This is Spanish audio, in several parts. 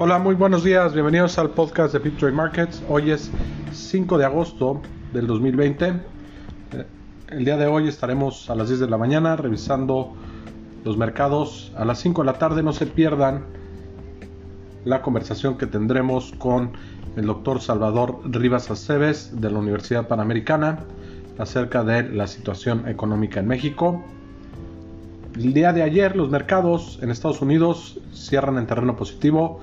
Hola, muy buenos días, bienvenidos al podcast de Trade Markets. Hoy es 5 de agosto del 2020. Eh, El día de hoy estaremos a las 10 de la mañana revisando los mercados. A las 5 de la tarde no se pierdan la conversación que tendremos con el doctor Salvador Rivas Aceves de la Universidad Panamericana acerca de la situación económica en México. El día de ayer los mercados en Estados Unidos cierran en terreno positivo.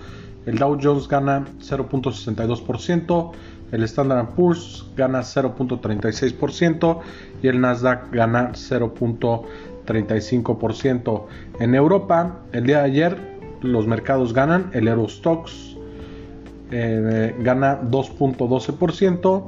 El Dow Jones gana 0.62%, el Standard Poor's gana 0.36% y el Nasdaq gana 0.35%. En Europa, el día de ayer los mercados ganan, el Eurostox eh, gana 2.12%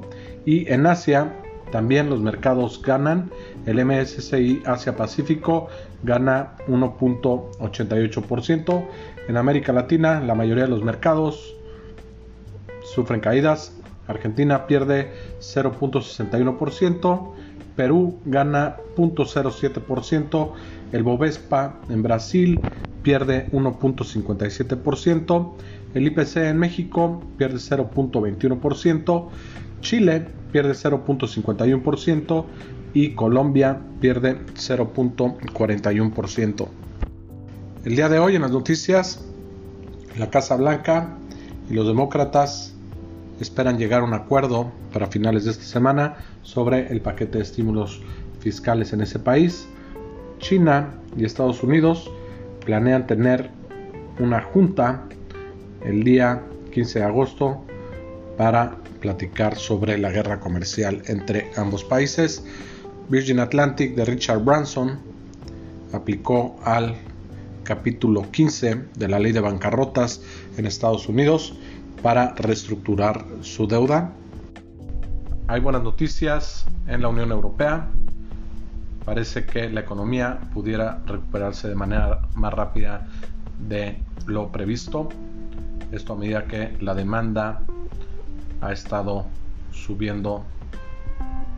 y en Asia también los mercados ganan. El MSCI Asia Pacífico gana 1.88%. En América Latina la mayoría de los mercados sufren caídas. Argentina pierde 0.61%. Perú gana 0.07%. El Bovespa en Brasil pierde 1.57%. El IPC en México pierde 0.21%. Chile pierde 0.51% y Colombia pierde 0.41%. El día de hoy en las noticias, la Casa Blanca y los demócratas esperan llegar a un acuerdo para finales de esta semana sobre el paquete de estímulos fiscales en ese país. China y Estados Unidos planean tener una junta el día 15 de agosto para platicar sobre la guerra comercial entre ambos países. Virgin Atlantic de Richard Branson aplicó al capítulo 15 de la ley de bancarrotas en Estados Unidos para reestructurar su deuda. Hay buenas noticias en la Unión Europea. Parece que la economía pudiera recuperarse de manera más rápida de lo previsto. Esto a medida que la demanda ha estado subiendo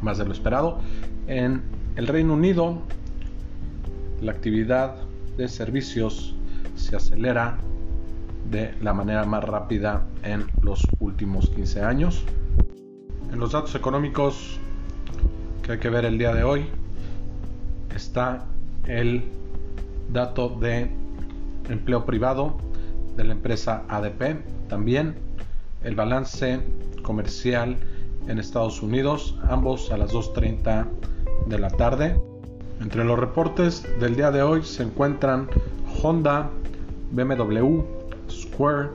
más de lo esperado. En el Reino Unido, la actividad de servicios se acelera de la manera más rápida en los últimos 15 años. En los datos económicos que hay que ver el día de hoy está el dato de empleo privado de la empresa ADP, también el balance comercial en Estados Unidos, ambos a las 2.30 de la tarde. Entre los reportes del día de hoy se encuentran Honda, BMW, Square,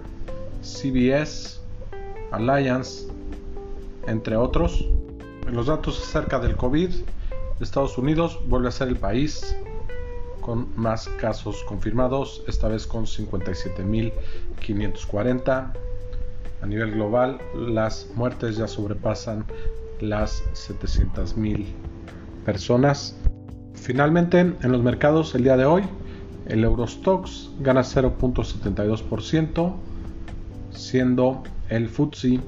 CBS, Alliance, entre otros. En los datos acerca del COVID, Estados Unidos vuelve a ser el país con más casos confirmados, esta vez con 57.540. A nivel global, las muertes ya sobrepasan las 700.000 personas. Finalmente, en los mercados el día de hoy, el Eurostox gana 0.72%, siendo el FTSE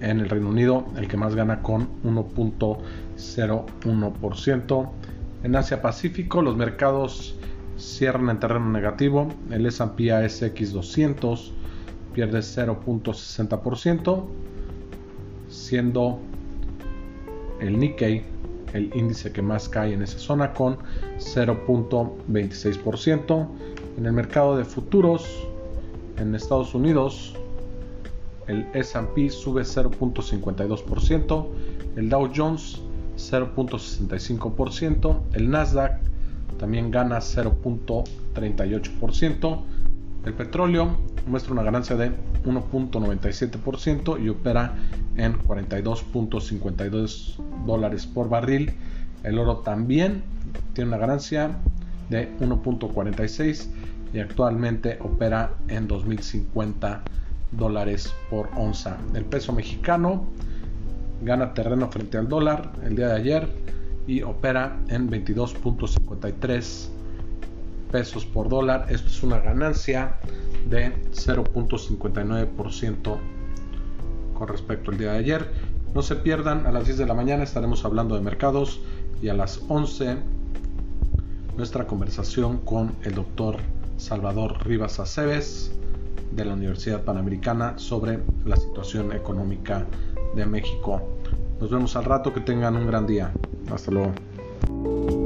en el Reino Unido el que más gana con 1.01%. En Asia Pacífico los mercados cierran en terreno negativo. El S&P ASX 200 pierde 0.60%, siendo el Nikkei el índice que más cae en esa zona con 0.26%. En el mercado de futuros en Estados Unidos el S&P sube 0.52%, el Dow Jones 0.65%, el Nasdaq también gana 0.38%, el petróleo muestra una ganancia de 1.97% y opera en 42.52 dólares por barril. El oro también tiene una ganancia de 1.46 y actualmente opera en 2050 dólares por onza. El peso mexicano gana terreno frente al dólar el día de ayer y opera en 22.53 pesos por dólar. Esto es una ganancia de 0.59% con respecto al día de ayer. No se pierdan, a las 10 de la mañana estaremos hablando de mercados y a las 11 nuestra conversación con el doctor Salvador Rivas Aceves de la Universidad Panamericana sobre la situación económica de México. Nos vemos al rato, que tengan un gran día. Hasta luego.